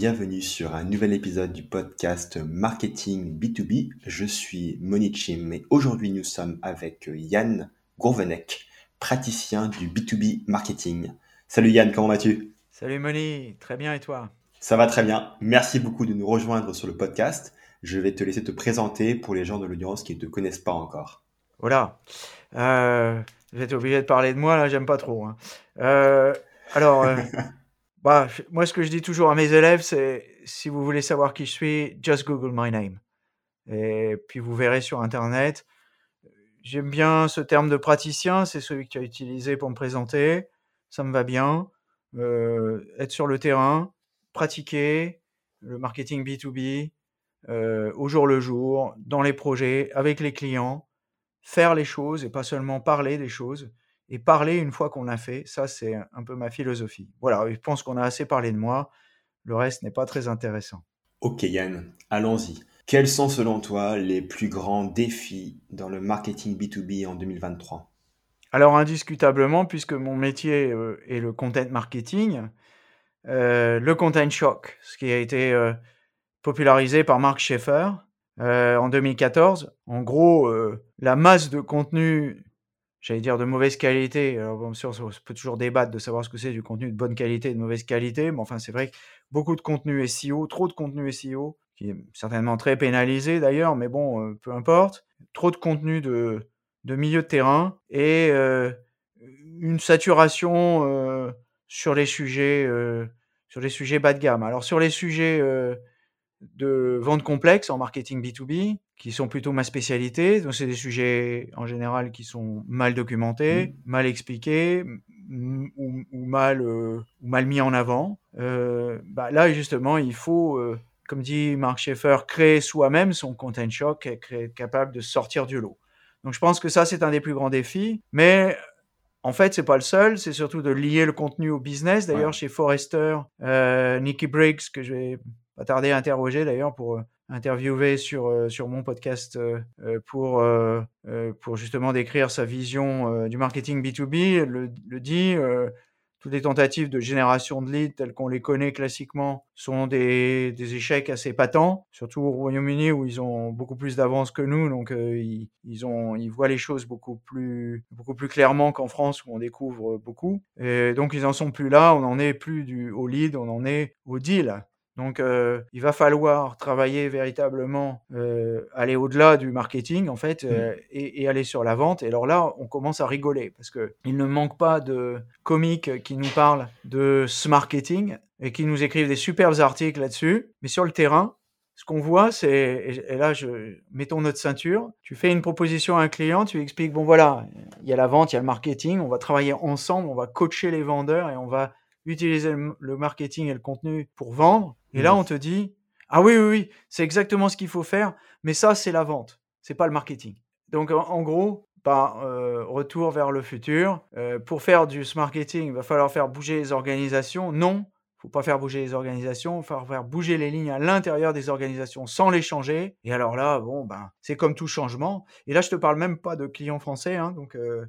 Bienvenue sur un nouvel épisode du podcast Marketing B2B. Je suis Monichim et aujourd'hui nous sommes avec Yann Gourvenec, praticien du B2B marketing. Salut Yann, comment vas-tu? Salut Moni, très bien et toi? Ça va très bien. Merci beaucoup de nous rejoindre sur le podcast. Je vais te laisser te présenter pour les gens de l'audience qui ne te connaissent pas encore. Voilà. Euh, je vais être obligé de parler de moi, là, j'aime pas trop. hein. Euh, alors, euh, bah, moi, ce que je dis toujours à mes élèves, c'est si vous voulez savoir qui je suis, just Google my name. Et puis vous verrez sur Internet. J'aime bien ce terme de praticien, c'est celui que tu as utilisé pour me présenter. Ça me va bien. Euh, être sur le terrain, pratiquer le marketing B2B euh, au jour le jour, dans les projets, avec les clients, faire les choses et pas seulement parler des choses. Et parler une fois qu'on l'a fait, ça c'est un peu ma philosophie. Voilà, je pense qu'on a assez parlé de moi. Le reste n'est pas très intéressant. Ok Yann, allons-y. Quels sont selon toi les plus grands défis dans le marketing B2B en 2023 Alors indiscutablement, puisque mon métier euh, est le content marketing, euh, le content shock, ce qui a été euh, popularisé par Mark Schaeffer euh, en 2014. En gros, la masse de contenu, j'allais dire de mauvaise qualité. Alors bien sûr, on peut toujours débattre de savoir ce que c'est du contenu de bonne qualité et de mauvaise qualité, mais enfin c'est vrai que beaucoup de contenu SEO, trop de contenu SEO, qui est certainement très pénalisé d'ailleurs, mais bon, euh, peu importe. Trop de contenu de, de milieu de terrain et euh, une saturation euh, sur les sujets sur les sujets bas de gamme. Alors sur les sujets de vente complexe en marketing B2B, qui sont plutôt ma spécialité, donc c'est des sujets en général qui sont mal documentés, Mhm. mal expliqués ou, ou mal euh, mal mis en avant. Euh, bah là justement, il faut euh, comme dit Mark Schaeffer, créer soi-même son content shock, et être capable de sortir du lot. Donc je pense que ça, c'est un des plus grands défis. Mais en fait, c'est pas le seul, c'est surtout de lier le contenu au business. D'ailleurs, Ouais. chez Forrester, euh, Nicky Briggs, que je vais pas tarder à interroger d'ailleurs pour interviewer sur, euh, sur mon podcast euh, euh, pour, pour justement décrire sa vision du marketing B2B, le, le dit. toutes les tentatives de génération de leads telles qu'on les connaît classiquement sont des, des échecs assez patents, surtout au Royaume-Uni où ils ont beaucoup plus d'avance que nous, donc ils, ils, ont, ils voient les choses beaucoup plus, beaucoup plus clairement qu'en France où on découvre beaucoup. Et donc ils en sont plus là, on n'en est plus du, au lead, on en est au deal. Donc, euh, il va falloir travailler véritablement, euh, aller au-delà du marketing, en fait, euh, et, et aller sur la vente. Et alors là, on commence à rigoler parce que il ne manque pas de comiques qui nous parlent de ce marketing et qui nous écrivent des superbes articles là-dessus. Mais sur le terrain, ce qu'on voit, c'est, et, et là, je, mettons notre ceinture, tu fais une proposition à un client, tu lui expliques, bon voilà, il y a la vente, il y a le marketing, on va travailler ensemble, on va coacher les vendeurs et on va utiliser le, marketing et le contenu pour vendre. Et là, Mhm. on te dit, ah oui, oui, oui, c'est exactement ce qu'il faut faire, mais ça, c'est la vente, c'est pas le marketing. Donc, en, en gros, bah, euh, retour vers le futur. Euh, pour faire du marketing, il va falloir faire bouger les organisations. Non, faut pas faire bouger les organisations, il faut faire bouger les lignes à l'intérieur des organisations sans les changer. Et alors là, bon, ben, c'est comme tout changement. Et là, je te parle même pas de clients français, hein, donc, euh,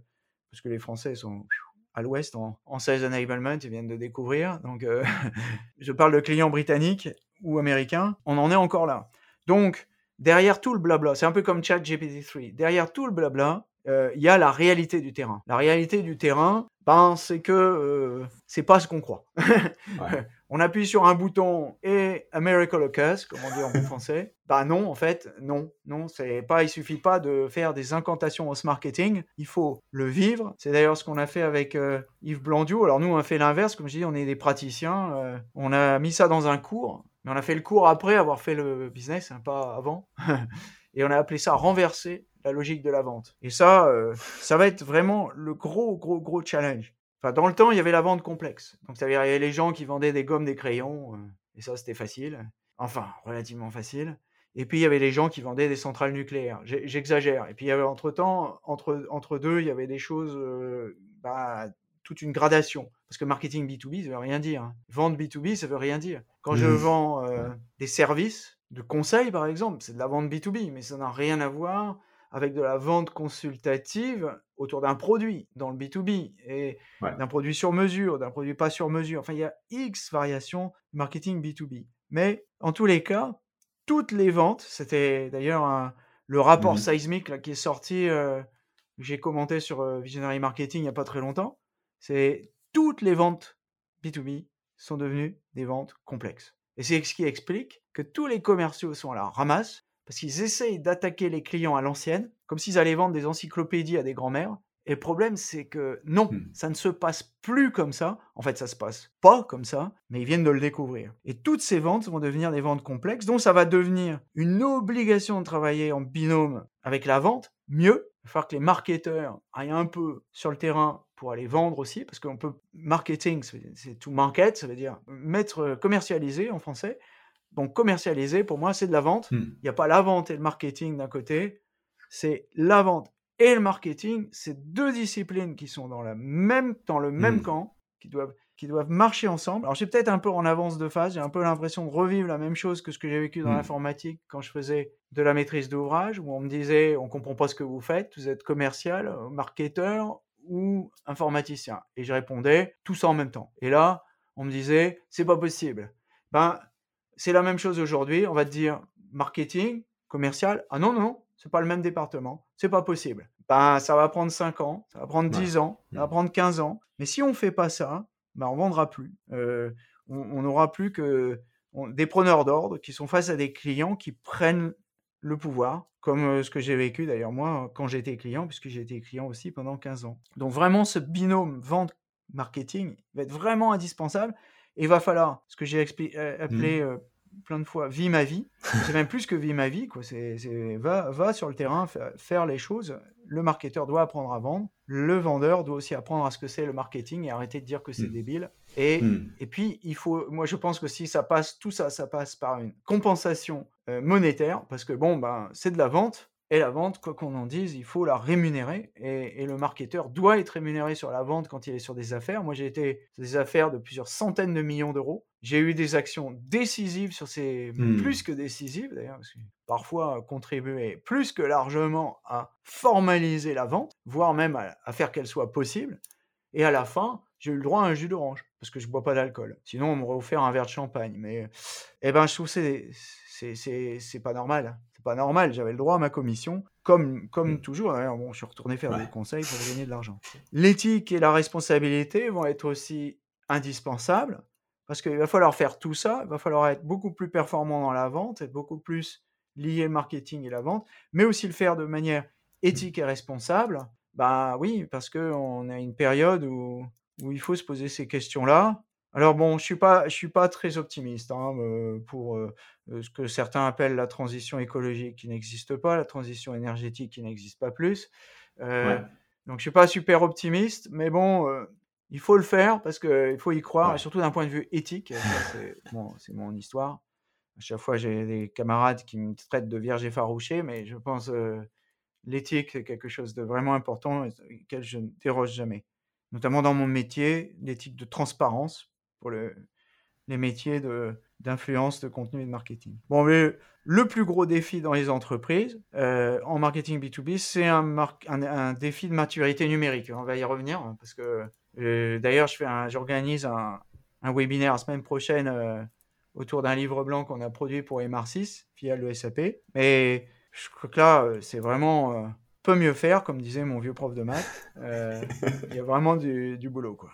parce que les Français sont à l'ouest en, en sales enablement, ils viennent de découvrir. Donc, euh, je parle de clients britanniques ou américains. On en est encore là. Donc, derrière tout le blabla, c'est un peu comme ChatGPT-3, derrière tout le blabla, euh, il y a la réalité du terrain. La réalité du terrain, ben, c'est que euh, c'est pas ce qu'on croit. Ouais. on appuie sur un bouton et a miracle occurs, comme on dit en bon français. Bah non, en fait, non, non, c'est pas. Il suffit pas de faire des incantations au marketing. Il faut le vivre. C'est d'ailleurs ce qu'on a fait avec euh, Yves Blandiou. Alors nous, on a fait l'inverse, comme je dis, on est des praticiens. euh, on a mis ça dans un cours, mais on a fait le cours après avoir fait le business, hein, pas avant. et on a appelé ça renverser la logique de la vente. Et ça, euh, ça va être vraiment le gros, gros, gros challenge. Enfin, dans le temps, il y avait la vente complexe. Donc, ça veut dire, il y avait les gens qui vendaient des gommes, des crayons, euh, et ça, c'était facile. Enfin, relativement facile. Et puis, il y avait les gens qui vendaient des centrales nucléaires. J'exagère. Et puis, il y avait entre-temps, entre, entre deux, il y avait des choses, euh, bah, toute une gradation. Parce que marketing B2B, ça veut rien dire. hein. Vente B2B, ça veut rien dire. Quand je Mhm. vends euh, des services de conseil, par exemple, c'est de la vente B2B, mais ça n'a rien à voir avec de la vente consultative autour d'un produit dans le B2B et d'un produit sur mesure, d'un produit pas sur mesure. Enfin, il y a X variations marketing B2B. Mais en tous les cas, toutes les ventes, c'était d'ailleurs le rapport mmh Seismic qui est sorti, euh, j'ai commenté sur euh, Visionary Marketing il n'y a pas très longtemps, c'est toutes les ventes B2B sont devenues des ventes complexes. Et c'est ce qui explique que tous les commerciaux sont à la ramasse parce qu'ils essayent d'attaquer les clients à l'ancienne, comme s'ils allaient vendre des encyclopédies à des grands-mères. Et le problème, c'est que non, mmh. ça ne se passe plus comme ça. En fait, ça se passe pas comme ça, mais ils viennent de le découvrir. Et toutes ces ventes vont devenir des ventes complexes, donc ça va devenir une obligation de travailler en binôme avec la vente. Mieux, il va falloir que les marketeurs aillent un peu sur le terrain pour aller vendre aussi, parce qu'on peut marketing, c'est tout market, ça veut dire mettre commercialiser en français. Donc commercialiser, pour moi, c'est de la vente. Hmm. Il n'y a pas la vente et le marketing d'un côté, c'est la vente et le marketing. C'est deux disciplines qui sont dans, la même, dans le même hmm. camp, qui doivent, qui doivent marcher ensemble. Alors j'ai peut-être un peu en avance de phase, j'ai un peu l'impression de revivre la même chose que ce que j'ai vécu dans hmm. l'informatique quand je faisais de la maîtrise d'ouvrage, où on me disait, on comprend pas ce que vous faites, vous êtes commercial, euh, marketeur, ou informaticien Et je répondais tout ça en même temps. Et là, on me disait, c'est pas possible. Ben, c'est la même chose aujourd'hui. On va te dire marketing, commercial. Ah non, non, c'est pas le même département. C'est pas possible. Ben, ça va prendre 5 ans, ça va prendre 10 ans, ça va mmh. prendre 15 ans. Mais si on fait pas ça, ben, on vendra plus. Euh, on n'aura plus que des preneurs d'ordre qui sont face à des clients qui prennent le pouvoir, comme ce que j'ai vécu d'ailleurs moi quand j'étais client, puisque j'ai été client aussi pendant 15 ans. Donc vraiment ce binôme vente-marketing va être vraiment indispensable et il va falloir, ce que j'ai appelé mmh. Plein de fois, vie ma vie, c'est même plus que vie ma vie, quoi. C'est, va, va sur le terrain, faire les choses. Le marketeur doit apprendre à vendre, le vendeur doit aussi apprendre à ce que c'est le marketing et arrêter de dire que c'est mmh. débile. Et, mmh. et puis, il faut, moi je pense que si ça passe, tout ça, ça passe par une compensation euh, monétaire, parce que bon, ben, c'est de la vente, et la vente, quoi qu'on en dise, il faut la rémunérer. Et, le marketeur doit être rémunéré sur la vente quand il est sur des affaires. Moi, j'ai été sur des affaires de plusieurs centaines de millions d'euros. J'ai eu des actions décisives sur ces, mmh. plus que décisives d'ailleurs, parce que parfois contribuer plus que largement à formaliser la vente, voire même à, faire qu'elle soit possible. Et à la fin, j'ai eu le droit à un jus d'orange, parce que je ne bois pas d'alcool. Sinon, on m'aurait offert un verre de champagne. Mais eh ben, je trouve que c'est pas normal. C'est pas normal. J'avais le droit à ma commission, comme, comme mmh. toujours. bon, je suis retourné faire des conseils pour gagner de l'argent. L'éthique et la responsabilité vont être aussi indispensables, parce qu'il va falloir faire tout ça. Il va falloir être beaucoup plus performant dans la vente, être beaucoup plus lié marketing et la vente, mais aussi le faire de manière éthique et responsable. Bah oui, parce qu'on a une période où, où il faut se poser ces questions-là. Alors bon, je suis pas, je suis pas très optimiste hein, euh, pour euh, euh, ce que certains appellent la transition écologique qui n'existe pas, la transition énergétique qui n'existe pas plus. Donc je suis pas super optimiste, mais bon, il faut le faire parce qu'il faut y croire, et surtout d'un point de vue éthique. C'est mon histoire. À chaque fois, j'ai des camarades qui me traitent de vierge effarouché, mais je pense l'éthique, c'est quelque chose de vraiment important et auquel je ne déroge jamais. Notamment dans mon métier, l'éthique de transparence pour le, les métiers d'influence, de, contenu et de marketing. Bon, mais le plus gros défi dans les entreprises euh, en marketing B2B, c'est un, un, défi de maturité numérique. On va y revenir parce que euh, d'ailleurs, j'organise un, webinaire la semaine prochaine euh, autour d'un livre blanc qu'on a produit pour MR6, filiale de SAP. Mais je crois que là, c'est vraiment peut mieux faire, comme disait mon vieux prof de maths. Euh, il y a vraiment du, boulot, quoi.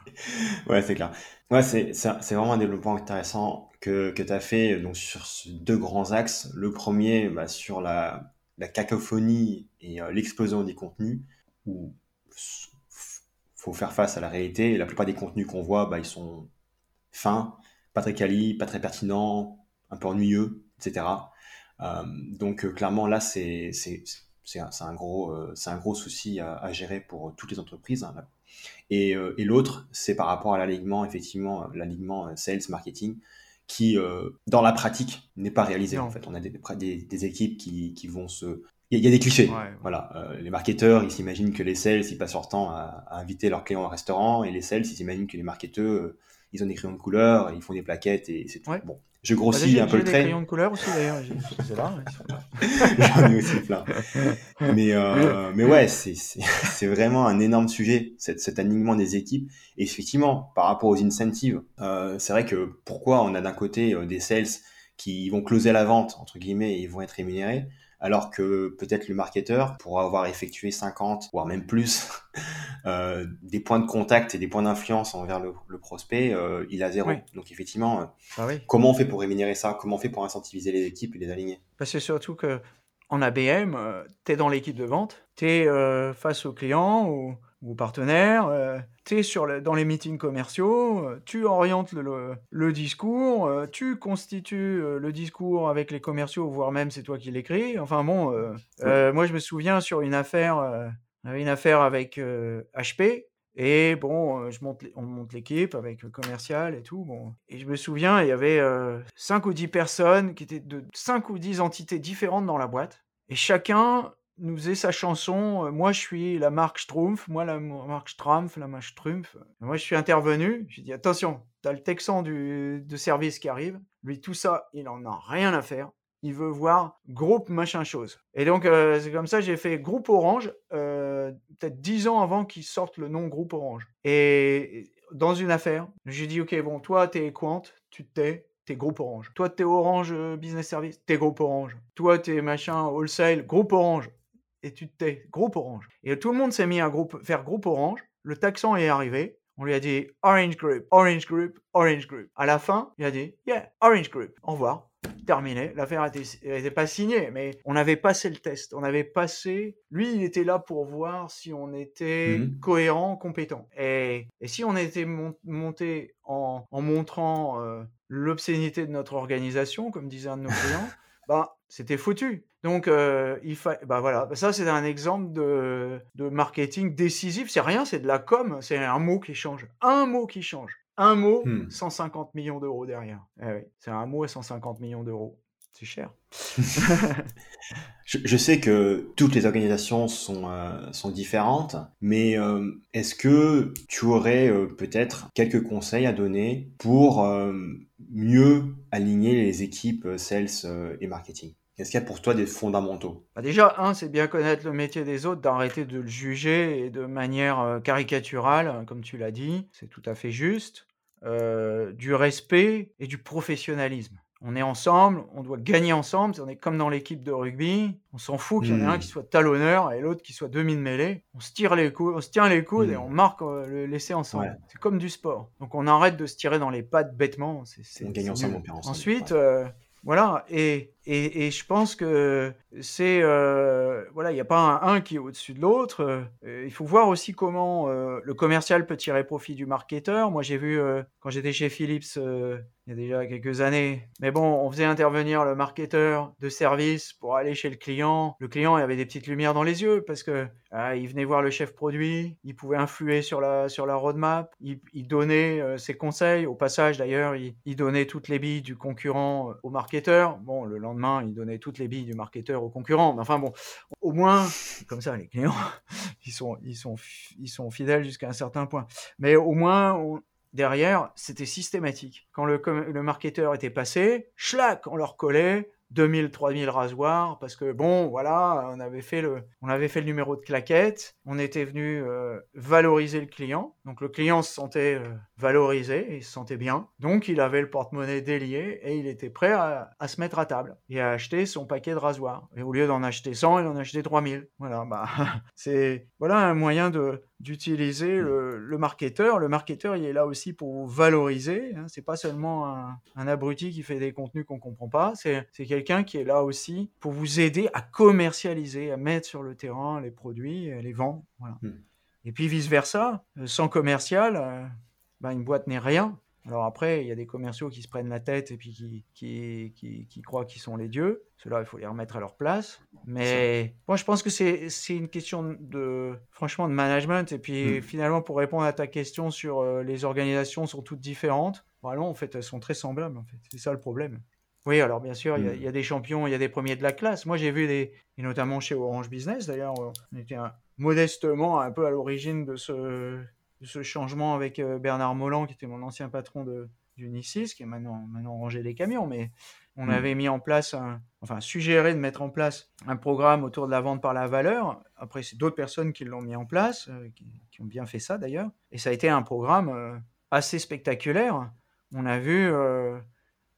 Ouais, c'est clair. Ouais, c'est, vraiment un développement intéressant que, que tu as fait donc, sur deux grands axes. Le premier, bah, sur la, la cacophonie et euh, l'explosion des contenus, où faut faire face à la réalité. Et la plupart des contenus qu'on voit, bah, ils sont fins, pas très quali, pas très pertinents, un peu ennuyeux, etc. Euh, donc clairement, là, c'est c'est un, gros, euh, c'est un gros souci à, gérer pour toutes les entreprises. Hein, et, euh, et l'autre, c'est par rapport à l'alignement, effectivement, euh, l'alignement sales marketing, qui, dans la pratique, n'est pas réalisé. En fait, on a des, des, équipes qui, qui, vont se. Il y, a des clichés. Voilà, les marketeurs, ils s'imaginent que les sales, ils passent leur temps à, inviter leurs clients au restaurant, et les sales, ils s'imaginent que les marketeurs, ils ils ont des crayons de couleur, ils font des plaquettes et c'est tout. Ouais. Bon, je Bah, grossis j'ai un peu j'ai le des trait. crayons de couleur aussi d'ailleurs. j'ai-. J'en ai aussi plein. Mais, euh, mais ouais, c'est vraiment un énorme sujet, cet, cet alignement des équipes. Et effectivement, par rapport aux incentives, euh, c'est vrai que pourquoi on a d'un côté euh, des sales qui vont closer la vente, entre guillemets, et ils vont être rémunérés, alors que peut-être le marketeur, pour avoir effectué 50, voire même plus, euh, des points de contact et des points d'influence envers le, le prospect, euh, il a zéro. Oui. Donc effectivement, euh, oui. comment on fait pour rémunérer ça? Comment on fait pour incentiviser les équipes et les aligner? Parce que surtout que en ABM, tu es dans l'équipe de vente, tu es face aux clients ou ou aux partenaires, tu es sur le- dans les meetings commerciaux, euh, tu orientes le, le- le discours, euh, tu constitues euh, le discours avec les commerciaux, voire même c'est toi qui l'écris. Enfin bon, euh, euh, moi je me souviens sur une affaire, euh, une affaire avec euh, HP. Et bon, euh, je monte, on monte l'équipe avec le commercial et tout. Bon. Et je me souviens, il y avait euh, 5 ou 10 personnes qui étaient de 5 ou 10 entités différentes dans la boîte. Et chacun nous faisait sa chanson. Euh, Moi, je suis la marque Strumpf. Moi, la marque Strumpf, la marque Strumpf. Moi, je suis intervenu. J'ai dit attention, t'as le Texan du, de service qui arrive. Lui, tout ça, il en a rien à faire. Il veut voir groupe machin chose. Et donc, euh, c'est comme ça, j'ai fait groupe Orange, euh, peut-être 10 ans avant qu'il sorte le nom groupe Orange. Et dans une affaire, j'ai dit, ok, bon, toi, t'es Quant, tu te tais, t'es groupe Orange. Toi, t'es Orange Business Service, t'es groupe Orange. Toi, t'es machin Wholesale, groupe Orange. Et tu te tais, groupe Orange. Et tout le monde s'est mis à groupe, faire groupe Orange. Le taxan est arrivé. On lui a dit Orange Group, Orange Group, Orange Group. À la fin, il a dit Yeah, Orange Group. Au revoir. Terminé. L'affaire n'était pas signée, mais on avait passé le test. On avait passé. Lui, il était là pour voir si on était Mhm. cohérent, compétent. Et, et si on était mon- monté en, en montrant euh, l'obscénité de notre organisation, comme disait un de nos clients, bah, c'était foutu. Donc, euh, il fa... bah voilà, Bah, ça c'est un exemple de, de marketing décisif. C'est rien, c'est de la com, c'est un mot qui change. Un mot qui change. Un mot, Hmm. 150 millions d'euros derrière. Eh oui, c'est un mot à 150 millions d'euros. C'est cher. Je, je sais que toutes les organisations sont, euh, sont différentes, mais euh, est-ce que tu aurais euh, peut-être quelques conseils à donner pour mieux aligner les équipes sales et marketing? Est-ce qu'il y a pour toi des fondamentaux? Bah déjà, un, c'est bien connaître le métier des autres, d'arrêter de le juger et de manière caricaturale, comme tu l'as dit, c'est tout à fait juste. Du respect et du professionnalisme. On est ensemble, on doit gagner ensemble, on est comme dans l'équipe de rugby, on s'en fout qu'il y en ait Hmm. un qui soit talonneur et l'autre qui soit demi de mêlée. On se tire les coudes, on se tient les coudes Hmm. et on marque euh, le- l'essai ensemble. Ouais. C'est comme du sport. Donc on arrête de se tirer dans les pattes bêtement. On gagne ensemble, on perd ensemble. Ensuite, Ouais. euh, voilà, et, et, je pense que c'est euh, voilà, il n'y a pas un, qui est au-dessus de l'autre. Euh, il faut voir aussi comment euh, le commercial peut tirer profit du marketeur. Moi, j'ai vu quand j'étais chez Philips il y a déjà quelques années. Mais bon, on faisait intervenir le marketeur de service pour aller chez le client. Le client il avait des petites lumières dans les yeux parce que ah, il venait voir le chef produit, il pouvait influer sur la sur la roadmap, il, donnait ses conseils. Au passage, d'ailleurs, il, donnait toutes les billes du concurrent au marketeur. Bon, le lendemain, il donnait toutes les billes du marketeur au concurrent. Mais enfin bon, au moins, comme ça, les clients, ils sont ils sont ils sont fidèles jusqu'à un certain point. Mais au moins, derrière, c'était systématique. Quand le, le marketeur était passé, schlac, on leur collait 2000, 3000 rasoirs, parce que bon, voilà, on avait fait le, on avait fait le numéro de claquette, on était venu euh, valoriser le client, donc le client se sentait euh, valorisé, il se sentait bien, donc il avait le porte-monnaie délié et il était prêt à, à se mettre à table et à acheter son paquet de rasoirs. Et au lieu d'en acheter 100, il en achetait 3000. Voilà, bah, c'est voilà un moyen de d'utiliser le, le marketeur. Le marketeur, il est là aussi pour vous valoriser. Hein. C'est pas seulement un, un abruti qui fait des contenus qu'on comprend pas. C'est c'est quelqu'un qui est là aussi pour vous aider à commercialiser, à mettre sur le terrain les produits, et les vendre. Voilà. Hmm. Et puis vice versa, euh, sans commercial, euh, ben, une boîte n'est rien. Alors après, il y a des commerciaux qui se prennent la tête et puis qui, qui, qui, qui croient qu'ils sont les dieux. Ceux-là, il faut les remettre à leur place. Mais moi, je pense que c'est une question de, franchement, de management. Et puis Mm. finalement, pour répondre à ta question sur euh, les organisations sont toutes différentes, vraiment, en fait, elles sont très semblables. En fait. C'est ça le problème. Oui, alors bien sûr, il y a- Mm. y, a des champions, il y a des premiers de la classe. Moi, j'ai vu des, et notamment chez Orange Business, d'ailleurs, on était un- modestement un peu à l'origine de ce, ce changement avec Bernard Molland, qui était mon ancien patron de, d'Unisys, qui est maintenant, maintenant rangé les camions, mais on mmh. avait mis en place, enfin suggéré de mettre en place un programme autour de la vente par la valeur. Après, c'est d'autres personnes qui l'ont mis en place, euh, qui, ont bien fait ça d'ailleurs. Et ça a été un programme euh, assez spectaculaire. On a vu euh,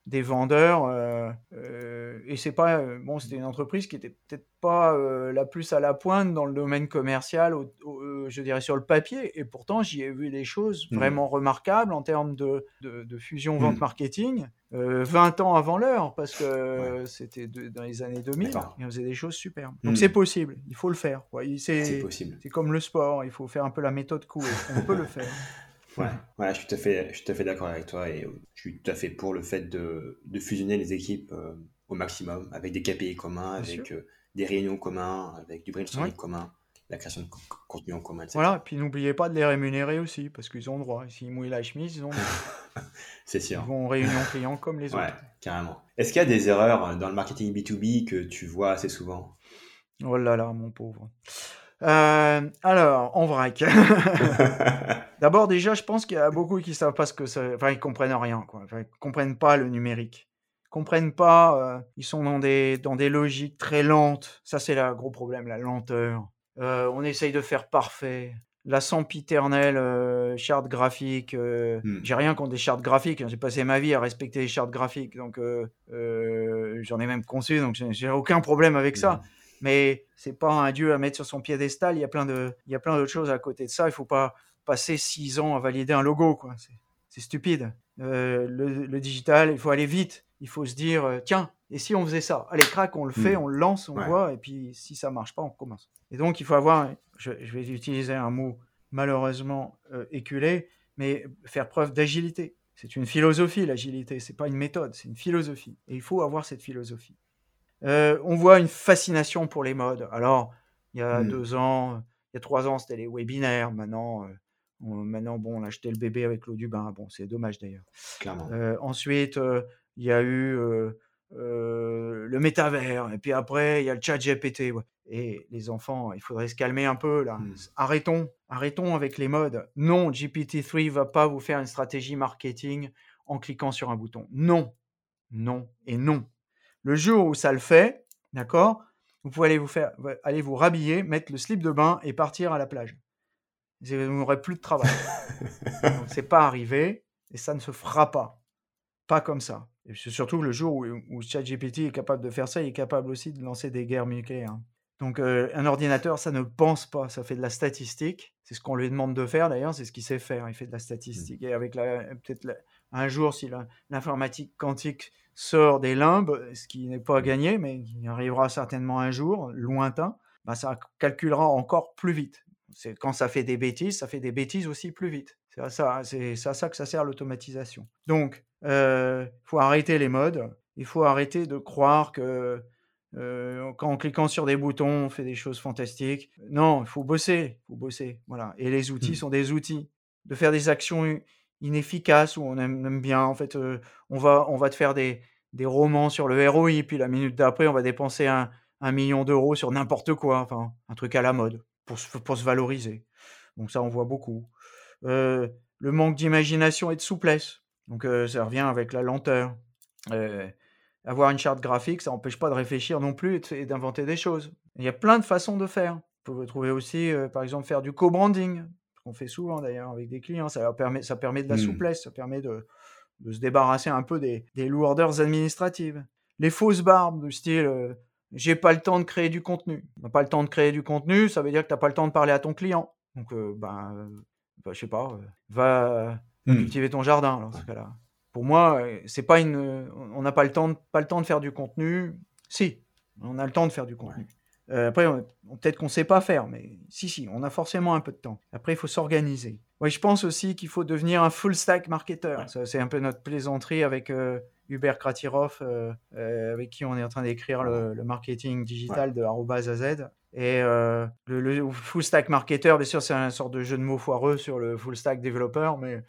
des vendeurs. Euh, euh, et c'est pas euh, bon, c'était une entreprise qui était peut-être pas la plus à la pointe dans le domaine commercial, je dirais sur le papier. Et pourtant, j'y ai vu des choses mmh. vraiment remarquables en termes de, de, fusion vente mmh. marketing, 20 ans avant l'heure, parce que c'était dans les années 2000. Et on faisait des choses superbes. Donc mmh. c'est possible, il faut le faire. C'est possible. C'est comme le sport, il faut faire un peu la méthode cool. On peut le faire. Ouais, voilà, je suis tout à fait, je suis tout à fait d'accord avec toi et je suis tout à fait pour le fait de, de fusionner les équipes euh, au maximum avec des KPI communs, avec euh, des réunions communs, avec du brainstorming commun, la création de contenu en commun, etc. Voilà, et puis n'oubliez pas de les rémunérer aussi parce qu'ils ont droit. S'ils mouillent la chemise, ils ont C'est sûr. Ils vont en réunion client comme les autres. Ouais, carrément. Est-ce qu'il y a des erreurs dans le marketing B2B que tu vois assez souvent? Oh là là, mon pauvre. Euh, alors, en vrac. D'abord, déjà, je pense qu'il y a beaucoup qui savent pas ce que ça. Enfin, ils comprennent rien, quoi. Enfin, ils comprennent pas le numérique. Comprennent pas. Euh, ils sont dans des, dans des logiques très lentes. Ça, c'est le gros problème, la lenteur. Euh, on essaye de faire parfait. La sempiternelle euh, charte graphique. Euh, hmm. J'ai rien contre des chartes graphiques. Hein. J'ai passé ma vie à respecter les chartes graphiques. Donc, j'en ai même conçu. Donc, j'ai aucun problème avec ça. Hmm mais c'est pas un dieu à mettre sur son piédestal. Il y a plein de, il y a plein d'autres choses à côté de ça. Il faut pas passer six ans à valider un logo, quoi. C'est stupide. Euh, le, digital, il faut aller vite. Il faut se dire, euh, tiens, et si on faisait ça? Allez, crac, on le fait, hmm. on le lance, on voit, et puis si ça marche pas, on commence. Et donc, il faut avoir, je, vais utiliser un mot malheureusement euh, éculé, mais faire preuve d'agilité. C'est une philosophie, l'agilité. C'est pas une méthode, c'est une philosophie. Et il faut avoir cette philosophie. Euh, on voit une fascination pour les modes. Alors, il y a mmh. deux ans, il y a trois ans, c'était les webinaires. Maintenant, euh, maintenant bon, on a acheté le bébé avec l'eau du bain. Bon, c'est dommage d'ailleurs. Ensuite, il y a eu le métavers. Et puis après, il y a le chat GPT. Et les enfants, il faudrait se calmer un peu là. Mmh. Arrêtons, arrêtons avec les modes. Non, GPT-3 va pas vous faire une stratégie marketing en cliquant sur un bouton. Non, non et non. Le jour où ça le fait, d'accord, vous pouvez aller vous faire, aller vous rhabiller, mettre le slip de bain et partir à la plage. Vous n'aurez plus de travail. Donc c'est pas arrivé et ça ne se fera pas. Pas comme ça. Et surtout le jour où, où ChatGPT est capable de faire ça, il est capable aussi de lancer des guerres nucléaires. Donc euh, un ordinateur, ça ne pense pas, ça fait de la statistique. C'est ce qu'on lui demande de faire d'ailleurs, c'est ce qu'il sait faire. Il fait de la statistique. Mmh. Et avec peut-être un jour, si l'informatique quantique sort des limbes, ce qui n'est pas gagné, mais qui arrivera certainement un jour, lointain, bah, ça calculera encore plus vite. C'est quand ça fait des bêtises, ça fait des bêtises aussi plus vite. C'est à ça, c'est à ça que ça sert l'automatisation. Donc, il euh, faut arrêter les modes. Il faut arrêter de croire que euh, qu'en cliquant sur des boutons, on fait des choses fantastiques. Non, il faut bosser, faut bosser. Voilà. Et les outils mmh. sont des outils. De faire des actions inefficaces où on aime, bien. En fait, euh, on va, on va te faire des, des romans sur le ROI, puis la minute d'après, on va dépenser un, million d'euros sur n'importe quoi, enfin, un truc à la mode, pour se, pour se valoriser. Donc ça, on voit beaucoup. Euh, le manque d'imagination et de souplesse. Donc euh, ça revient avec la lenteur. Euh, avoir une charte graphique, ça n'empêche pas de réfléchir non plus et d'inventer des choses. Il y a plein de façons de faire. Vous pouvez trouver aussi, par exemple, faire du co-branding, ce qu'on fait souvent d'ailleurs avec des clients. Ça, permet, ça permet de la mmh. souplesse, ça permet de, de se débarrasser un peu des, lourdeurs administratives. Les fausses barbes du style j'ai pas le temps de créer du contenu. pas le temps de créer du contenu, ça veut dire que t'as pas le temps de parler à ton client. Donc, euh, ben, bah, je sais pas, va hmm. cultiver ton jardin dans ce cas-là. Pour moi, c'est pas une, on n'a pas le temps, pas le temps de faire du contenu. Si, on a le temps de faire du contenu. après, peut-être qu'on ne sait pas faire, mais si, si, on a forcément un peu de temps. Après, il faut s'organiser. Oui, je pense aussi qu'il faut devenir un full stack marketeur. C'est un peu notre plaisanterie avec euh, Hubert Kratirov, euh, euh, avec qui on est en train d'écrire le, marketing digital de à Z. Et le, full stack marketeur, bien sûr, c'est un sorte de jeu de mots foireux sur le full stack développeur, mais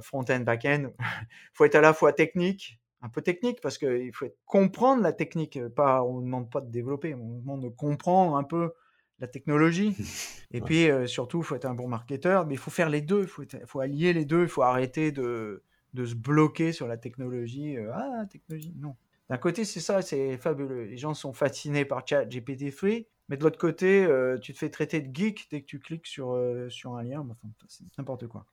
front-end, back-end. Il faut être à la fois technique, un peu technique, parce qu'il faut comprendre la technique. Pas, on ne demande pas de développer, on demande de comprendre un peu la technologie. Et puis, surtout, il faut être un bon marketeur, mais il faut faire les deux, il faut, faut, allier les deux, il faut arrêter de, de se bloquer sur la technologie. ah, technologie, non. D'un côté, c'est ça, c'est fabuleux. Les gens sont fascinés par Chat GPT-3, mais de l'autre côté, tu te fais traiter de geek dès que tu cliques sur, sur un lien. Enfin, c'est n'importe quoi.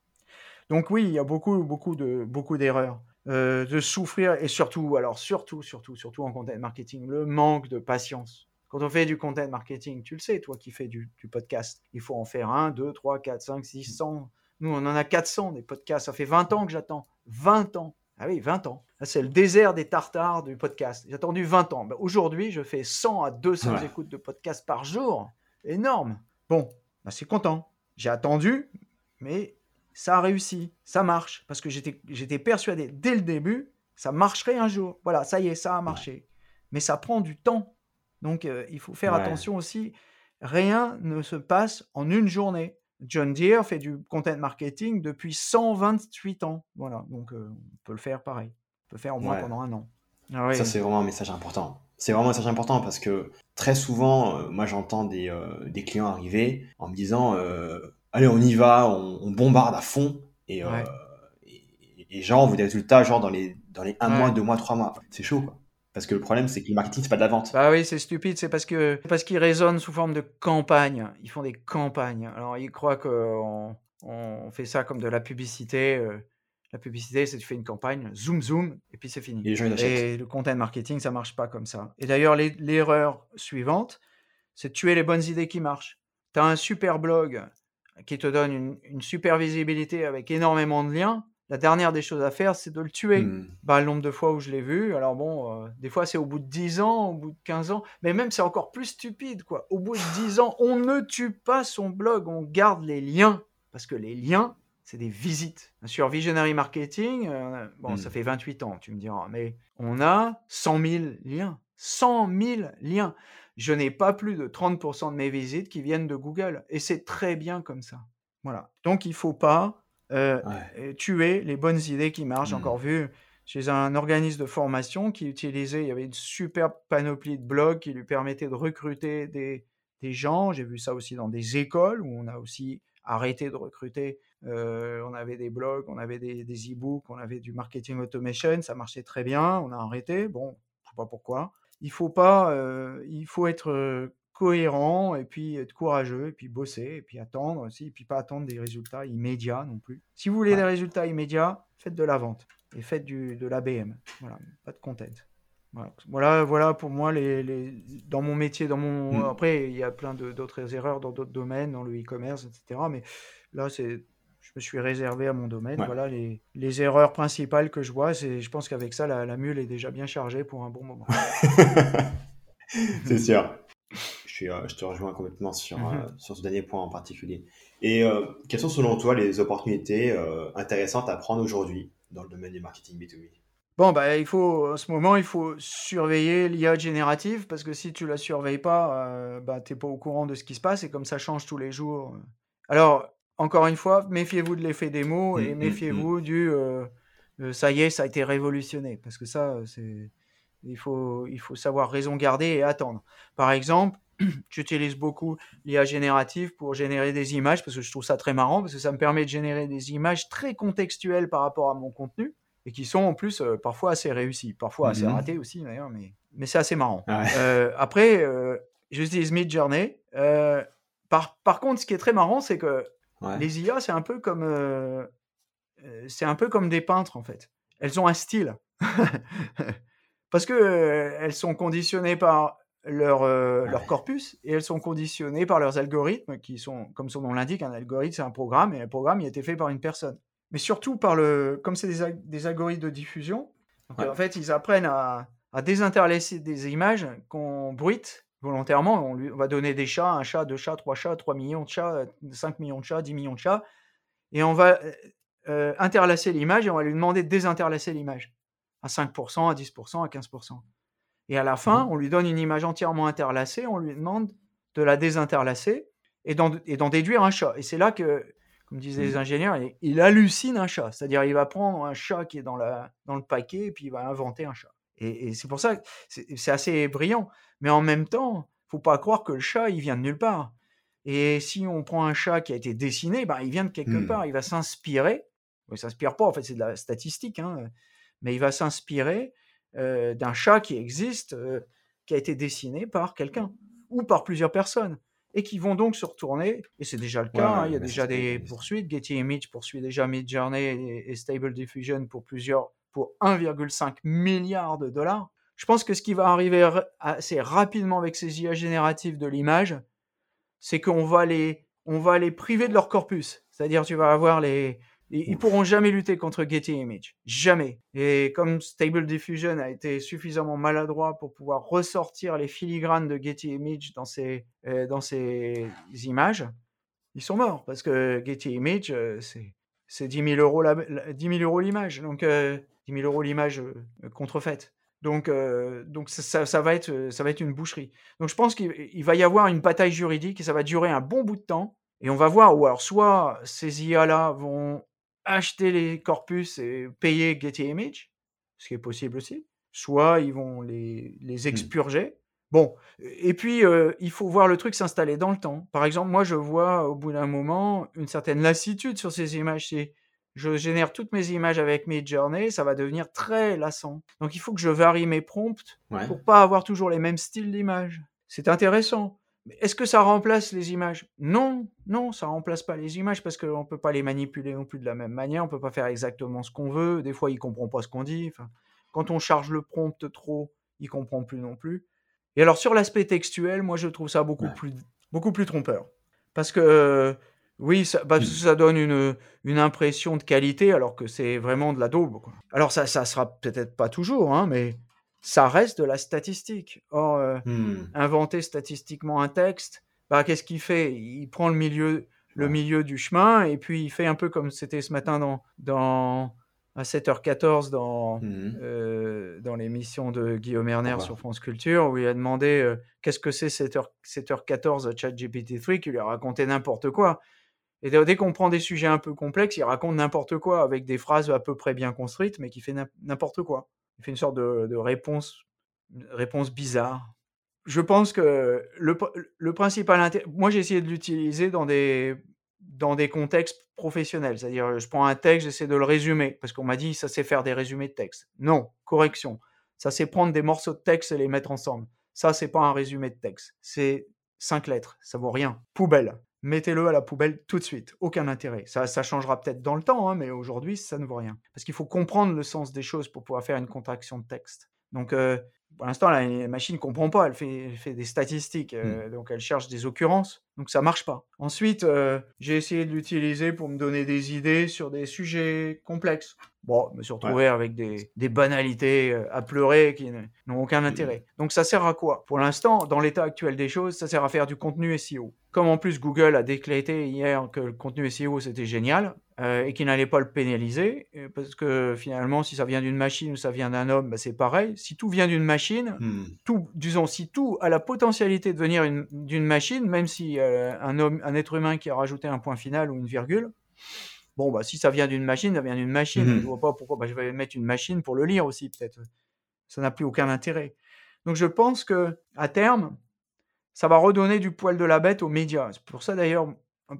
Donc oui, il y a beaucoup, beaucoup de, beaucoup d'erreurs. de souffrir et surtout, alors surtout, surtout, surtout en content marketing, le manque de patience. Quand on fait du content marketing, tu le sais, toi qui fais du, podcast, il faut en faire un, deux, trois, quatre, cinq, six, cent. Nous, on en a 400 des podcasts. Ça fait 20 ans que j'attends. 20 ans. Ah oui, 20 ans. C'est le désert des tartares du podcast. J'ai attendu 20 ans. Ben, aujourd'hui, je fais 100 à 200 écoutes de podcast par jour. Énorme. Bon, ben, c'est content. J'ai attendu, mais ça a réussi. Ça marche. Parce que j'étais persuadé dès le début, ça marcherait un jour. Voilà, ça y est, ça a marché. Mais ça prend du temps. Donc, il faut faire attention aussi. Rien ne se passe en une journée. John Deere fait du content marketing depuis 128 ans. Voilà, donc on peut le faire pareil. On peut le faire au moins pendant un an. Ah Ça, c'est vraiment un message important. C'est vraiment un message important parce que très souvent, moi, j'entends des, des, clients arriver en me disant Allez, on y va, on, bombarde à fond. Et, et, genre, on veut des résultats genre dans les, dans les 1 mois, 2 mois, 3 mois. C'est chaud, quoi. Parce que le problème, c'est que le marketing, c'est pas de la vente. Bah oui, c'est stupide. C'est parce que parce qu'ils raisonnent sous forme de campagne. Ils font des campagnes. Alors, ils croient qu'on on fait ça comme de la publicité. Euh. La publicité, c'est tu fais une campagne, zoom, zoom, et puis c'est fini. Et, le content marketing, ça marche pas comme ça. Et d'ailleurs, l'erreur suivante, c'est de tuer les bonnes idées qui marchent. Tu as un super blog qui te donne une, une super visibilité avec énormément de liens la dernière des choses à faire, c'est de le tuer. Mmh. Bah, le nombre de fois où je l'ai vu, alors bon, euh, des fois c'est au bout de 10 ans, au bout de 15 ans, mais même c'est encore plus stupide, quoi. Au bout de 10 ans, on ne tue pas son blog, on garde les liens, parce que les liens, c'est des visites. Sur Visionary Marketing, euh, bon, ça mmh. fait 28 ans, tu me diras, mais on a 100 000 liens. 100 000 liens. Je n'ai pas plus de 30% de mes visites qui viennent de Google, et c'est très bien comme ça. Voilà. Donc il ne faut pas euh, tuer les bonnes idées qui marchent. J'ai encore mmh. vu chez un organisme de formation qui utilisait, il y avait une superbe panoplie de blogs qui lui permettait de recruter des, des gens. J'ai vu ça aussi dans des écoles où on a aussi arrêté de recruter. Euh, on avait des blogs, on avait des, des e-books, on avait du marketing automation, ça marchait très bien. On a arrêté. Bon, je sais pas pourquoi. Il faut pas, euh, il faut être cohérent et puis être courageux et puis bosser et puis attendre aussi et puis pas attendre des résultats immédiats non plus. Si vous voulez des résultats immédiats, faites de la vente et faites du, de l'ABM. Voilà, pas de content. Voilà, voilà, pour moi les, les, dans mon métier, dans mon mmh. après il y a plein d'autres erreurs dans d'autres domaines, dans le e-commerce, etc. Mais là c'est je me suis réservé à mon domaine. Voilà les, les, erreurs principales que je vois. C'est, je pense qu'avec ça, la, la, mule est déjà bien chargée pour un bon moment. c'est sûr. Euh, je te rejoins complètement sur, mhm. euh, sur ce dernier point en particulier. Et euh, quelles sont selon toi les opportunités intéressantes à prendre aujourd'hui dans le domaine du marketing B2B Bon, bah, il faut, en ce moment, il faut surveiller l'IA générative parce que si tu la surveilles pas, bah, tu n'es pas au courant de ce qui se passe et comme ça change tous les jours. Alors, encore une fois, méfiez-vous de l'effet des mots et mmh, mmh, méfiez-vous mmh. du ça y est, ça a été révolutionné parce que ça, c'est. Il faut, il faut savoir raison garder et attendre. Par exemple, j'utilise beaucoup l'IA générative pour générer des images parce que je trouve ça très marrant parce que ça me permet de générer des images très contextuelles par rapport à mon contenu et qui sont en plus euh, parfois assez réussies, parfois assez ratées aussi d'ailleurs, mais, mais c'est assez marrant. Ah euh, après, euh, j'utilise Midjourney. par, par contre, ce qui est très marrant, c'est que les IA, c'est un peu comme c'est un peu comme des peintres en fait. Elles ont un style parce que elles sont conditionnées par leur, euh, leur corpus et elles sont conditionnées par leurs algorithmes qui sont, comme son nom l'indique, un algorithme c'est un programme et un programme il a été fait par une personne. Mais surtout par le, comme c'est des, des, algorithmes de diffusion, en fait ils apprennent à, à désinterlacer des images qu'on bruite volontairement. On, lui, va donner des chats, un chat, deux chats, trois chats, trois millions de chats, 5 millions de chats, 10 millions de chats, et on va euh, euh, interlacer l'image et on va lui demander de désinterlacer l'image à 5%, à 10%, à 15%. Et à la fin, mmh on lui donne une image entièrement interlacée, on lui demande de la désinterlacer et d'en déduire un chat. Et c'est là que, comme disaient les mmh. ingénieurs, il, hallucine un chat. C'est-à-dire, il va prendre un chat qui est dans, la, dans le paquet et puis il va inventer un chat. Et, c'est pour ça que c'est assez brillant. Mais en même temps, faut pas croire que le chat, il vient de nulle part. Et si on prend un chat qui a été dessiné, ben, il vient de quelque Hmm. part. Il va s'inspirer. Il s'inspire pas, en fait, c'est de la statistique, hein, mais il va s'inspirer euh, d'un chat qui existe, euh, qui a été dessiné par quelqu'un ou par plusieurs personnes et qui vont donc se retourner, et c'est déjà le Ouais, cas, hein, il y a mais déjà des poursuites, Getty Image poursuit déjà Midjourney et, et Stable Diffusion pour plusieurs, pour 1,5 milliard de dollars. Je pense que ce qui va arriver ra- assez rapidement avec ces IA génératives de l'image, c'est qu'on va les, on va les priver de leur corpus. C'est-à-dire, tu vas avoir les, ils, pourront jamais lutter contre Getty Image, jamais. Et comme Stable Diffusion a été suffisamment maladroit pour pouvoir ressortir les filigranes de Getty Image dans ces, euh, dans ces images, ils sont morts parce que Getty Image, euh, c'est, c'est 10 000 euros la- la- 10 000 euros l'image, donc euh, 10 000 euros l'image euh, contrefaite. Donc, euh, donc ça, ça- ça va être, euh, ça va être une boucherie. Donc je pense qu'il il va y avoir une bataille juridique et ça va durer un bon bout de temps. Et on va voir, ou alors soit ces IA-là vont acheter les corpus et payer Getty Image, ce qui est possible aussi, soit ils vont les, les expurger. Bon, et puis euh, il faut voir le truc s'installer dans le temps. Par exemple, moi je vois au bout d'un moment une certaine lassitude sur ces images. C'est je génère toutes mes images avec Midjourney, ça va devenir très lassant. Donc il faut que je varie mes prompts Ouais. pour pas avoir toujours les mêmes styles d'images. C'est intéressant. Mais est-ce que ça remplace les images? Non, non, ça remplace pas les images parce qu'on peut pas les manipuler non plus de la même manière. On peut pas faire exactement ce qu'on veut. Des fois, il comprend pas ce qu'on dit. Enfin, quand on charge le prompt trop, il comprend plus non plus. Et alors sur l'aspect textuel, moi je trouve ça beaucoup Ouais. plus beaucoup plus trompeur. Parce que oui, ça, parce que ça donne une, une impression de qualité alors que c'est vraiment de la daube. quoi. Alors ça ça sera peut-être pas toujours, hein, mais ça reste de la statistique. Or, euh, Hmm. inventer statistiquement un texte, bah, qu'est-ce qu'il fait? Il prend le milieu, le milieu du chemin et puis il fait un peu comme c'était ce matin dans, dans à 7h14 dans, Mhm. euh, dans l'émission de Guillaume Erner sur France Culture où il a demandé euh, qu'est-ce que c'est 7h, 7h14 à ChatGPT3 qui lui a raconté n'importe quoi. Et dès qu'on prend des sujets un peu complexes, il raconte n'importe quoi avec des phrases à peu près bien construites, mais qui fait n'im- n'importe quoi. Il fait une sorte de, réponse, bizarre. Je pense que le, le principal moi j'ai essayé de l'utiliser dans des, dans des contextes professionnels, c'est-à-dire je prends un texte, j'essaie de le résumer, parce qu'on m'a dit ça sait faire des résumés de texte. Non, correction. Ça c'est prendre des morceaux de texte et les mettre ensemble. Ça c'est pas un résumé de texte, c'est cinq lettres, ça vaut rien. Poubelle. Mettez-le à la poubelle tout de suite. Aucun intérêt. Ça, ça changera peut-être dans le temps, hein, mais aujourd'hui, ça ne vaut rien. Parce qu'il faut comprendre le sens des choses pour pouvoir faire une contraction de texte. Donc, euh, pour l'instant, la machine ne comprend pas. Elle fait, elle fait des statistiques. euh, Donc, elle cherche des occurrences. Donc, ça marche pas. Ensuite, euh, j'ai essayé de l'utiliser pour me donner des idées sur des sujets complexes. Bon, je me suis retrouvé avec des, des banalités euh, à pleurer qui n'ont aucun intérêt. Donc ça sert à quoi? Pour l'instant, dans l'état actuel des choses, ça sert à faire du contenu SEO. Comme en plus Google a déclaré hier que le contenu SEO c'était génial euh, et qu'il n'allait pas le pénaliser, parce que finalement, si ça vient d'une machine ou ça vient d'un homme, bah, c'est pareil. Si tout vient d'une machine, Hmm. tout, disons, si tout a la potentialité de venir une- d'une machine, même si euh, un homme, un être humain qui a rajouté un point final ou une virgule, bon, bah, si ça vient d'une machine, ça vient d'une machine. Mhm. Je vois pas pourquoi. Bah, je vais mettre une machine pour le lire aussi, peut-être. Ça n'a plus aucun intérêt. Donc, je pense que à terme, ça va redonner du poil de la bête aux médias. C'est pour ça d'ailleurs,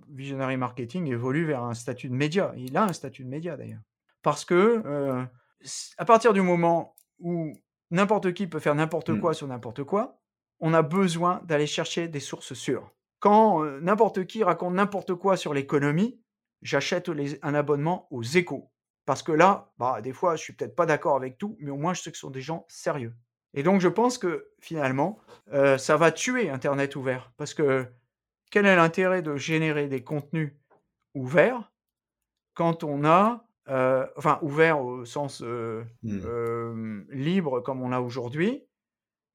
Visionary Marketing évolue vers un statut de média. Il a un statut de média d'ailleurs. Parce que euh, à partir du moment où n'importe qui peut faire n'importe Mm. quoi sur n'importe quoi, on a besoin d'aller chercher des sources sûres. Quand n'importe qui raconte n'importe quoi sur l'économie, j'achète un abonnement aux échos. Parce que là, bah, des fois, je suis peut-être pas d'accord avec tout, mais au moins je sais que ce sont des gens sérieux. Et donc, je pense que finalement, euh, ça va tuer Internet ouvert. Parce que quel est l'intérêt de générer des contenus ouverts quand on a, euh, enfin, ouvert au sens euh, euh, libre comme on a aujourd'hui,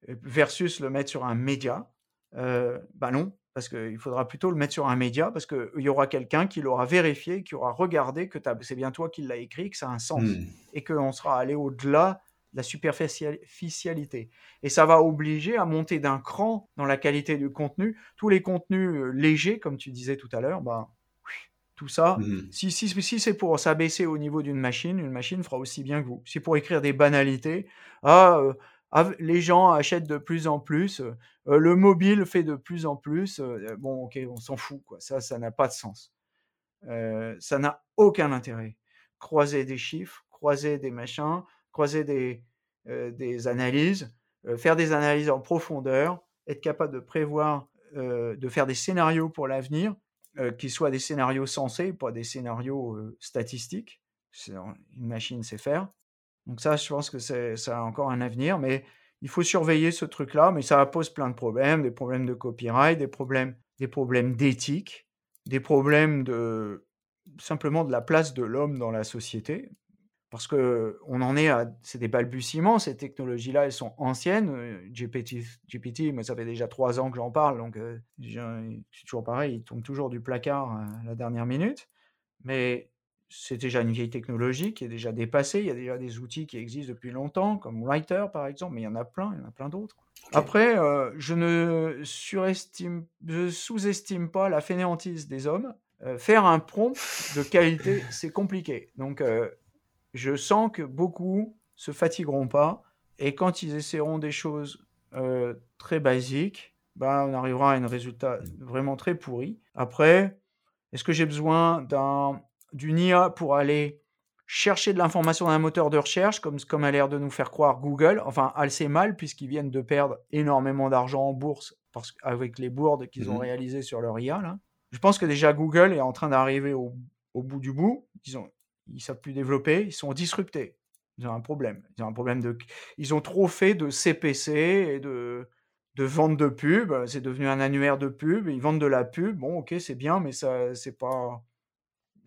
versus le mettre sur un média? Bah non, parce qu'il faudra plutôt le mettre sur un média, parce qu'il y aura quelqu'un qui l'aura vérifié, qui aura regardé que c'est bien toi qui l'as écrit, que ça a un sens Hmm. et qu'on sera allé au-delà de la superficialité. Et ça va obliger à monter d'un cran dans la qualité du contenu. Tous les contenus euh, légers, comme tu disais tout à l'heure, bah, tout ça, Hmm. si, si, si c'est pour s'abaisser au niveau d'une machine, une machine fera aussi bien que vous. Si pour écrire des banalités, ah, euh, les gens achètent de plus en plus, le mobile fait de plus en plus. bon, ok, on s'en fout. Ça, ça n'a pas de sens. ça n'a aucun intérêt. Croiser des chiffres, croiser des machins, croiser des, des analyses, faire des analyses en profondeur, être capable de prévoir, de faire des scénarios pour l'avenir, qui soient des scénarios sensés, pas des scénarios statistiques. Une machine sait faire. Donc ça, je pense que ça a encore un avenir, mais il faut surveiller ce truc-là, mais ça pose plein de problèmes, des problèmes de copyright, des problèmes, des problèmes d'éthique, des problèmes de simplement de la place de l'homme dans la société, parce que on en est à, c'est des balbutiements. Ces technologies-là, elles sont anciennes. GPT, GPT, mais ça fait déjà trois ans que j'en parle, donc c'est toujours pareil, il tombe toujours du placard à la dernière minute. Mais c'est déjà une vieille technologie qui est déjà dépassée. Il y a déjà des outils qui existent depuis longtemps, comme Writer par exemple, mais il y en a plein, il y en a plein d'autres. Après, euh, je ne surestime, je sous-estime pas la fainéantise des hommes. Euh, faire un prompt de qualité, c'est compliqué. Donc, euh, je sens que beaucoup se fatigueront pas, et quand ils essaieront des choses très basiques, ben, on arrivera à un résultat vraiment très pourri. Après, est-ce que j'ai besoin d'un d'une IA pour aller chercher de l'information dans un moteur de recherche, comme, comme a l'air de nous faire croire Google. Enfin, assez mal, puisqu'ils viennent de perdre énormément d'argent en bourse parce, avec les bourdes qu'ils ont mmh réalisées sur leur IA. Là. Je pense que déjà Google est en train d'arriver au, bout du bout. Ils ont, ils savent plus développer, ils sont disruptés. Ils ont un problème. Ils ont un problème de, ils ont trop fait de CPC et de, de vente de pub. C'est devenu un annuaire de pub. Ils vendent de la pub. Bon, ok, c'est bien, mais ça, c'est pas,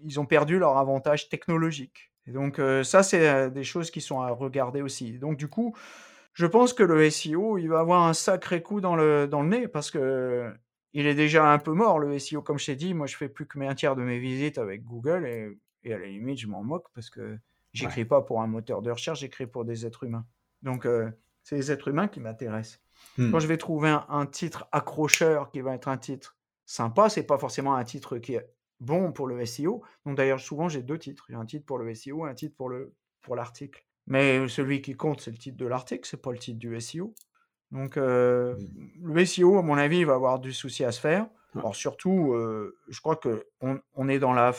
ils ont perdu leur avantage technologique. Et donc ça, c'est des choses qui sont à regarder aussi. Donc du coup, je pense que le SEO, il va avoir un sacré coup dans le, dans le nez parce que il est déjà un peu mort, le SEO. Comme je t'ai dit, moi, je fais plus que un tiers de mes visites avec Google et, et à la limite, je m'en moque parce que j'écris pas pour un moteur de recherche, j'écris pour des êtres humains. Donc, c'est les êtres humains qui m'intéressent. Mmh. Quand je vais trouver un, un, titre accrocheur qui va être un titre sympa, c'est pas forcément un titre qui est bon pour le SEO. Donc d'ailleurs, souvent, j'ai deux titres. J'ai un titre pour le SEO et un titre pour le pour l'article. Mais celui qui compte, c'est le titre de l'article, c'est pas le titre du SEO. Donc mmh. le SEO, à mon avis, il va avoir du souci à se faire. Alors surtout, je crois que on, est dans la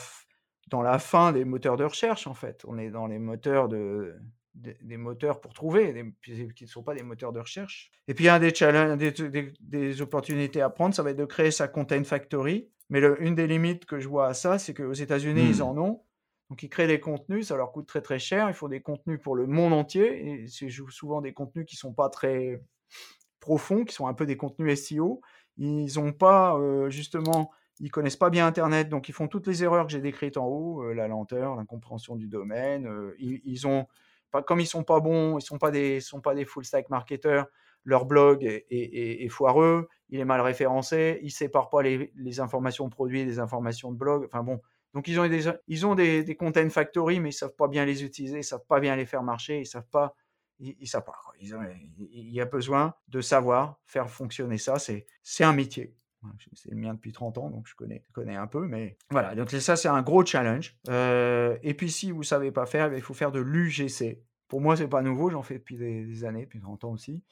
dans la fin des moteurs de recherche en fait. On est dans les moteurs de des, moteurs pour trouver, qui ne sont pas des moteurs de recherche. Et puis, un des, challenges, des, des, opportunités à prendre, ça va être de créer sa content factory. Mais une des limites que je vois à ça, c'est qu'aux États-Unis, ils mmh. en ont. Donc, ils créent des contenus, ça leur coûte très très cher. Il faut des contenus pour le monde entier. Et c'est souvent des contenus qui ne sont pas très profonds, qui sont un peu des contenus SEO. Ils n'ont pas, justement, ils connaissent pas bien Internet, donc ils font toutes les erreurs que j'ai décrites en haut, la lenteur, l'incompréhension du domaine. ils, ils, ont comme ils sont pas bons, ils sont pas des, sont pas des full stack marketeurs, leur blog est, foireux, il est mal référencé, ils séparent pas les, informations de produits des informations de blog. Enfin bon, donc ils ont des, ils ont des, content factory, mais ils savent pas bien les utiliser, ils savent pas bien les faire marcher, ils savent pas, ils, savent pas. il y a besoin de savoir faire fonctionner ça. C'est, c'est un métier. C'est le mien depuis 30 ans, donc je connais, connais un peu. Mais voilà, donc ça, c'est un gros challenge. Euh, et puis, si vous ne savez pas faire, il faut faire de l'UGC. Pour moi, c'est pas nouveau, j'en fais depuis des, années, depuis 30 ans aussi.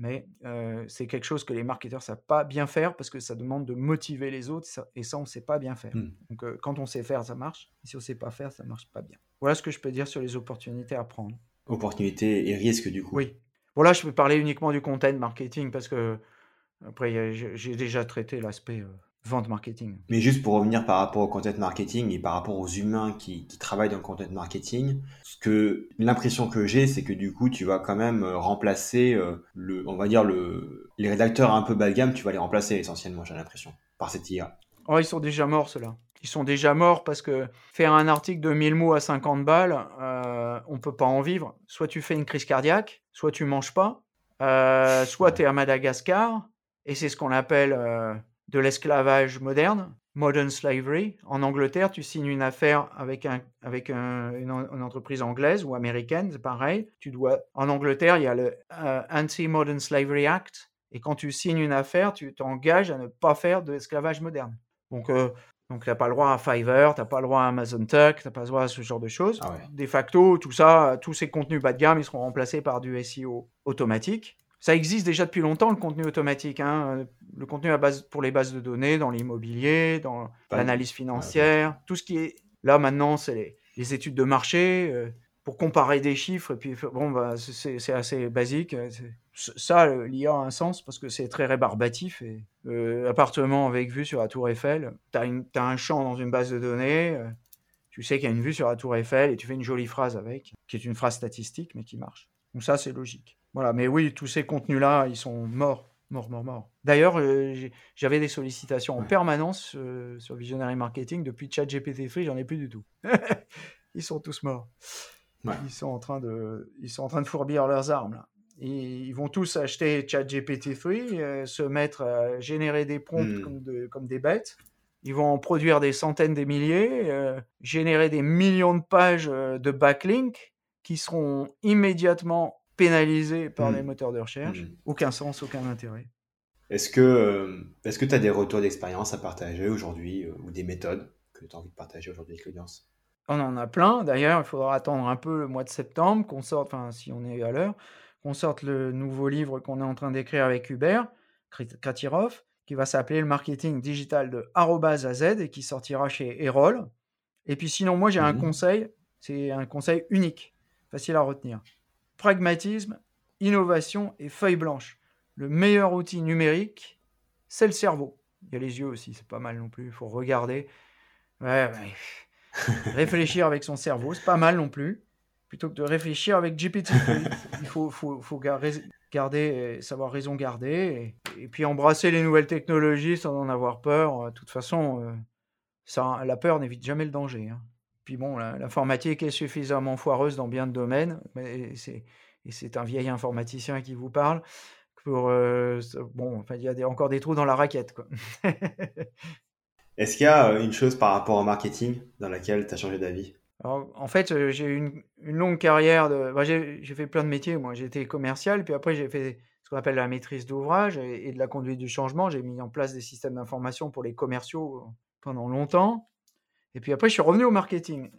Mais euh, c'est quelque chose que les marketeurs ne savent pas bien faire parce que ça demande de motiver les autres et ça, on ne sait pas bien faire. Mmh. Donc, euh, quand on sait faire, ça marche. Et si on ne sait pas faire, ça ne marche pas bien. Voilà ce que je peux dire sur les opportunités à prendre. Opportunités et risques, du coup. Oui. Voilà, je peux parler uniquement du content marketing parce que après, j'ai déjà traité l'aspect vente marketing. Mais juste pour revenir par rapport au content marketing et par rapport aux humains qui, travaillent dans le content marketing, ce que l'impression que j'ai, c'est que du coup, tu vas quand même remplacer le, on va dire le, les rédacteurs un peu bas de gamme, tu vas les remplacer essentiellement, j'ai l'impression, par cette IA. Oh, ils sont déjà morts ceux-là. Ils sont déjà morts parce que faire un article de 1000 mots à 50 balles, euh, on peut pas en vivre. Soit tu fais une crise cardiaque, soit tu manges pas, soit tu es à Madagascar, et c'est ce qu'on appelle euh, de l'esclavage moderne, modern slavery. En Angleterre, tu signes une affaire avec, un, avec une, entreprise anglaise ou américaine, c'est pareil. Tu dois, en Angleterre, il y a le euh, Anti-Modern Slavery Act, et quand tu signes une affaire, tu t'engages à ne pas faire de l'esclavage moderne. Donc, euh, Donc, tu n'as pas le droit à Fiverr, tu n'as pas le droit à Amazon Tuck, tu n'as pas le droit à ce genre de choses. Ah ouais. De facto, tout ça, tous ces contenus bas de gamme, ils seront remplacés par du SEO automatique. Ça existe déjà depuis longtemps, le contenu automatique. hein. Le contenu à base, pour les bases de données, dans l'immobilier, dans l'analyse financière, tout ce qui est... Là, maintenant, c'est les, les études de marché euh, pour comparer des chiffres. Et puis, bon, bah, c'est- assez basique. euh, Ça, euh, l'IA a un sens parce que c'est très rébarbatif. Et, euh, appartement avec vue sur la tour Eiffel, tu as, un champ dans une base de données, euh, tu sais qu'il y a une vue sur la tour Eiffel et tu fais une jolie phrase avec, qui est une phrase statistique, mais qui marche. Donc ça, c'est logique. Voilà, mais oui, tous ces contenus-là, ils sont morts. Mort, mort, mort. D'ailleurs, euh, j'avais des sollicitations en Ouais. permanence euh, sur Visionary Marketing depuis ChatGPT Free, j'en ai plus du tout. ils sont tous morts. Ouais. Ils sont en train de, ils sont en train de fourbir leurs armes là. Ils vont tous acheter ChatGPT Free, euh, se mettre à générer des prompts Hmm. comme, de- comme des bêtes. Ils vont en produire des centaines, des milliers, générer des millions de pages de backlinks qui seront immédiatement pénalisés par Hmm. les moteurs de recherche. Hmm. Aucun sens, aucun intérêt. Est-ce que euh, est-ce que tu as des retours d'expérience à partager aujourd'hui euh, ou des méthodes que tu as envie de partager aujourd'hui avec l'audience? On en a plein. D'ailleurs, il faudra attendre un peu le mois de septembre qu'on sorte, enfin si on est à l'heure, qu'on sorte le nouveau livre qu'on est en train d'écrire avec Hubert Kratirov, qui va s'appeler Le marketing digital de arrobase à Z et qui sortira chez Erol. Et puis sinon, moi j'ai un Mhm. conseil, c'est un conseil unique, facile à retenir. Pragmatisme, innovation et feuille blanche. Le meilleur outil numérique, c'est le cerveau. Il y a les yeux aussi, c'est pas mal non plus. Il faut regarder. Ouais, ouais. réfléchir avec son cerveau, c'est pas mal non plus. Plutôt que de réfléchir avec GPT. Il faut, garder, savoir raison garder. Et, et puis embrasser les nouvelles technologies sans en avoir peur. De toute façon, euh, ça, la peur n'évite jamais le danger. hein. Puis bon, l'informatique est suffisamment foireuse dans bien de domaines. Mais c'est, et c'est un vieil informaticien qui vous parle. Pour, euh, bon, enfin, il y a des- encore des trous dans la raquette. Est-ce qu'il y a euh, une chose par rapport au marketing dans laquelle tu as changé d'avis? Alors, en fait, euh, j'ai eu une, une longue carrière de. bah, j'ai fait plein de métiers. Moi, été commercial, puis après, j'ai fait ce qu'on appelle la maîtrise d'ouvrage et, et de la conduite du changement. J'ai mis en place des systèmes d'information pour les commerciaux pendant longtemps. Et puis après, je suis revenu au marketing.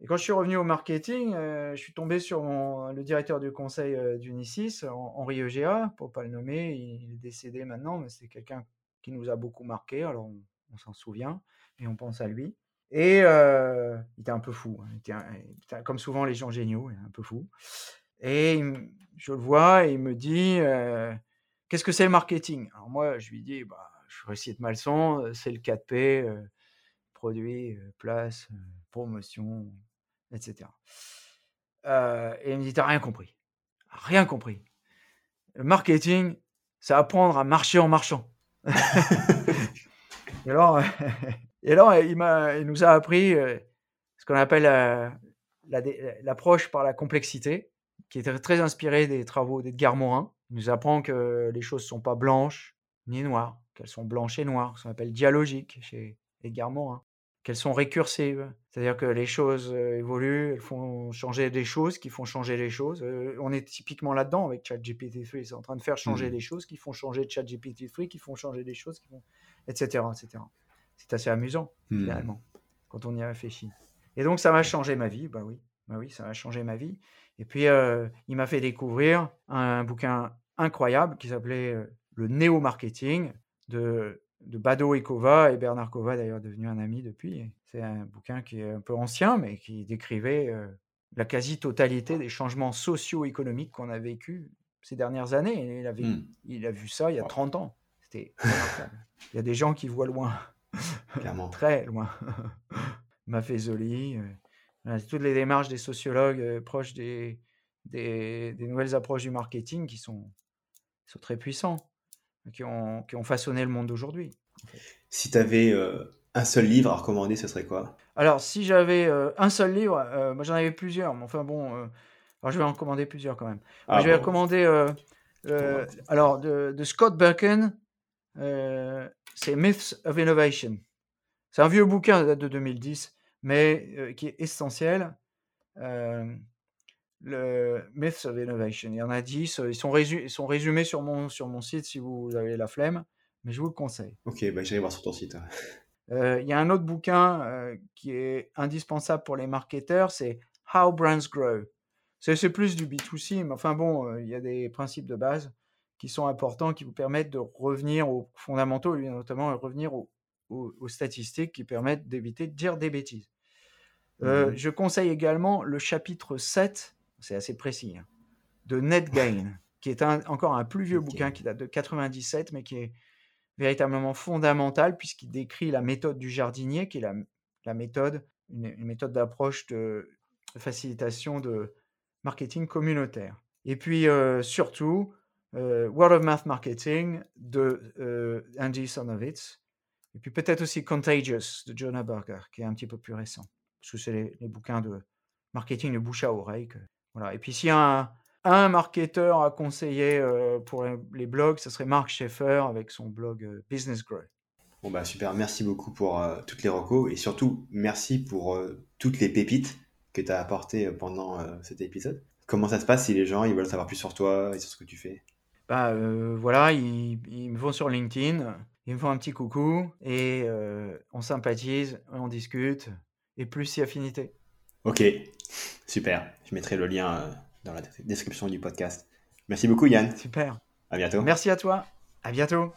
Et quand je suis revenu au marketing, euh, je suis tombé sur le directeur du conseil euh, d'Unisys, Hen- Henri Egea, pour pas le nommer. Il est décédé maintenant, mais c'est quelqu'un qui nous a beaucoup marqué. Alors, on, s'en souvient et on pense à lui. Et euh, il était un peu fou. hein. Comme souvent les gens géniaux, un peu fou. Et je le vois et il me dit euh, Qu'est-ce que c'est le marketing? Alors moi, je lui dis bah, Je récite ma euh, c'est le 4P euh, produit, place, promotion, etc. Euh, et il me dit T'as rien compris. Rien compris. Le marketing, c'est apprendre à marcher en marchant. Et alors, et alors il, nous a appris ce qu'on appelle la l'approche par la complexité, qui était très inspirée des travaux d'Edgar Morin. Il nous apprend que les choses ne sont pas blanches ni noires, qu'elles sont blanches et noires, ce qu'on appelle dialogique chez Edgar Morin, qu'elles sont récursives, c'est-à-dire que les choses euh, évoluent, elles font changer des choses qui font changer les choses. Euh, on est typiquement là-dedans avec ChatGPT-3, c'est en train de faire changer Mhm. des choses qui font changer ChatGPT-3, qui font changer des choses qui font etc. etc. C'est assez amusant, Hmm. finalement, quand on y réfléchit. Et donc, ça m'a changé ma vie, bah oui, bah oui, ça m'a changé ma vie. Et puis, euh, il m'a fait découvrir un, bouquin incroyable qui s'appelait Le Néo-Marketing de, de Bado et Kova, et Bernard Kova, d'ailleurs, devenu un ami depuis. C'est un bouquin qui est un peu ancien, mais qui décrivait euh, la quasi-totalité des changements socio-économiques qu'on a vécu ces dernières années. Et il, avait, il a vu ça il y a Wow. 30 ans. C'était. Il y a des gens qui voient loin, Clairement. très loin. Maffezoli, euh, toutes les démarches des sociologues euh, proches des, des, des nouvelles approches du marketing qui sont, qui sont très puissants, qui ont, qui ont façonné le monde d'aujourd'hui. Si tu avais un seul livre à recommander, ce serait quoi? Alors, si j'avais euh, un seul livre, euh, moi j'en avais plusieurs, mais enfin bon, euh, alors je vais en recommander plusieurs quand même. Ah, je vais bon. recommander, euh, euh, alors, de, de Scott Birken, euh, c'est Myths of Innovation. C'est un vieux bouquin, ça date de 2010, mais euh, qui est essentiel. Euh, le Myths of Innovation. Il y en a 10, euh, ils sont, résu- ils sont résumés sur mon, sur mon site si vous avez la flemme, mais je vous le conseille. Ok, bah, j'irai voir sur ton site. il y a un autre bouquin qui est indispensable pour les marketeurs, c'est How Brands Grow. C'est plus du B2C, mais enfin bon, il y a des principes de base qui sont importants, qui vous permettent de revenir aux fondamentaux, et notamment revenir aux, statistiques qui permettent d'éviter de dire des bêtises. Mmh je conseille également le chapitre 7, c'est assez précis, hein, de Net Gain, qui est encore un plus vieux bouquin qui date de 97, mais qui est véritablement fondamental puisqu'il décrit la méthode du jardinier, qui est la, méthode, une, méthode d'approche de, facilitation de marketing communautaire. Et puis euh, surtout, euh, Word of Mouth Marketing de euh, Andy Sonovitz. Et puis peut-être aussi Contagious de Jonah Berger, qui est un petit peu plus récent. Parce que c'est les, bouquins de marketing de bouche à oreille. Voilà. Et puis s'il y a un, un marketeur à conseiller euh, pour les blogs, ce serait Mark Schaeffer avec son blog euh, Business Grow. Bon bah super, merci beaucoup pour euh, toutes les recos et surtout merci pour toutes les pépites que tu as apportées pendant cet épisode. Comment ça se passe si les gens ils veulent savoir plus sur toi et sur ce que tu fais? Bah voilà, ils, me vont sur LinkedIn, ils me font un petit coucou et on sympathise, on discute et plus si affinité. Ok, super. Je mettrai le lien dans la description du podcast. Merci beaucoup Yann. Super. À bientôt. Merci à toi. À bientôt.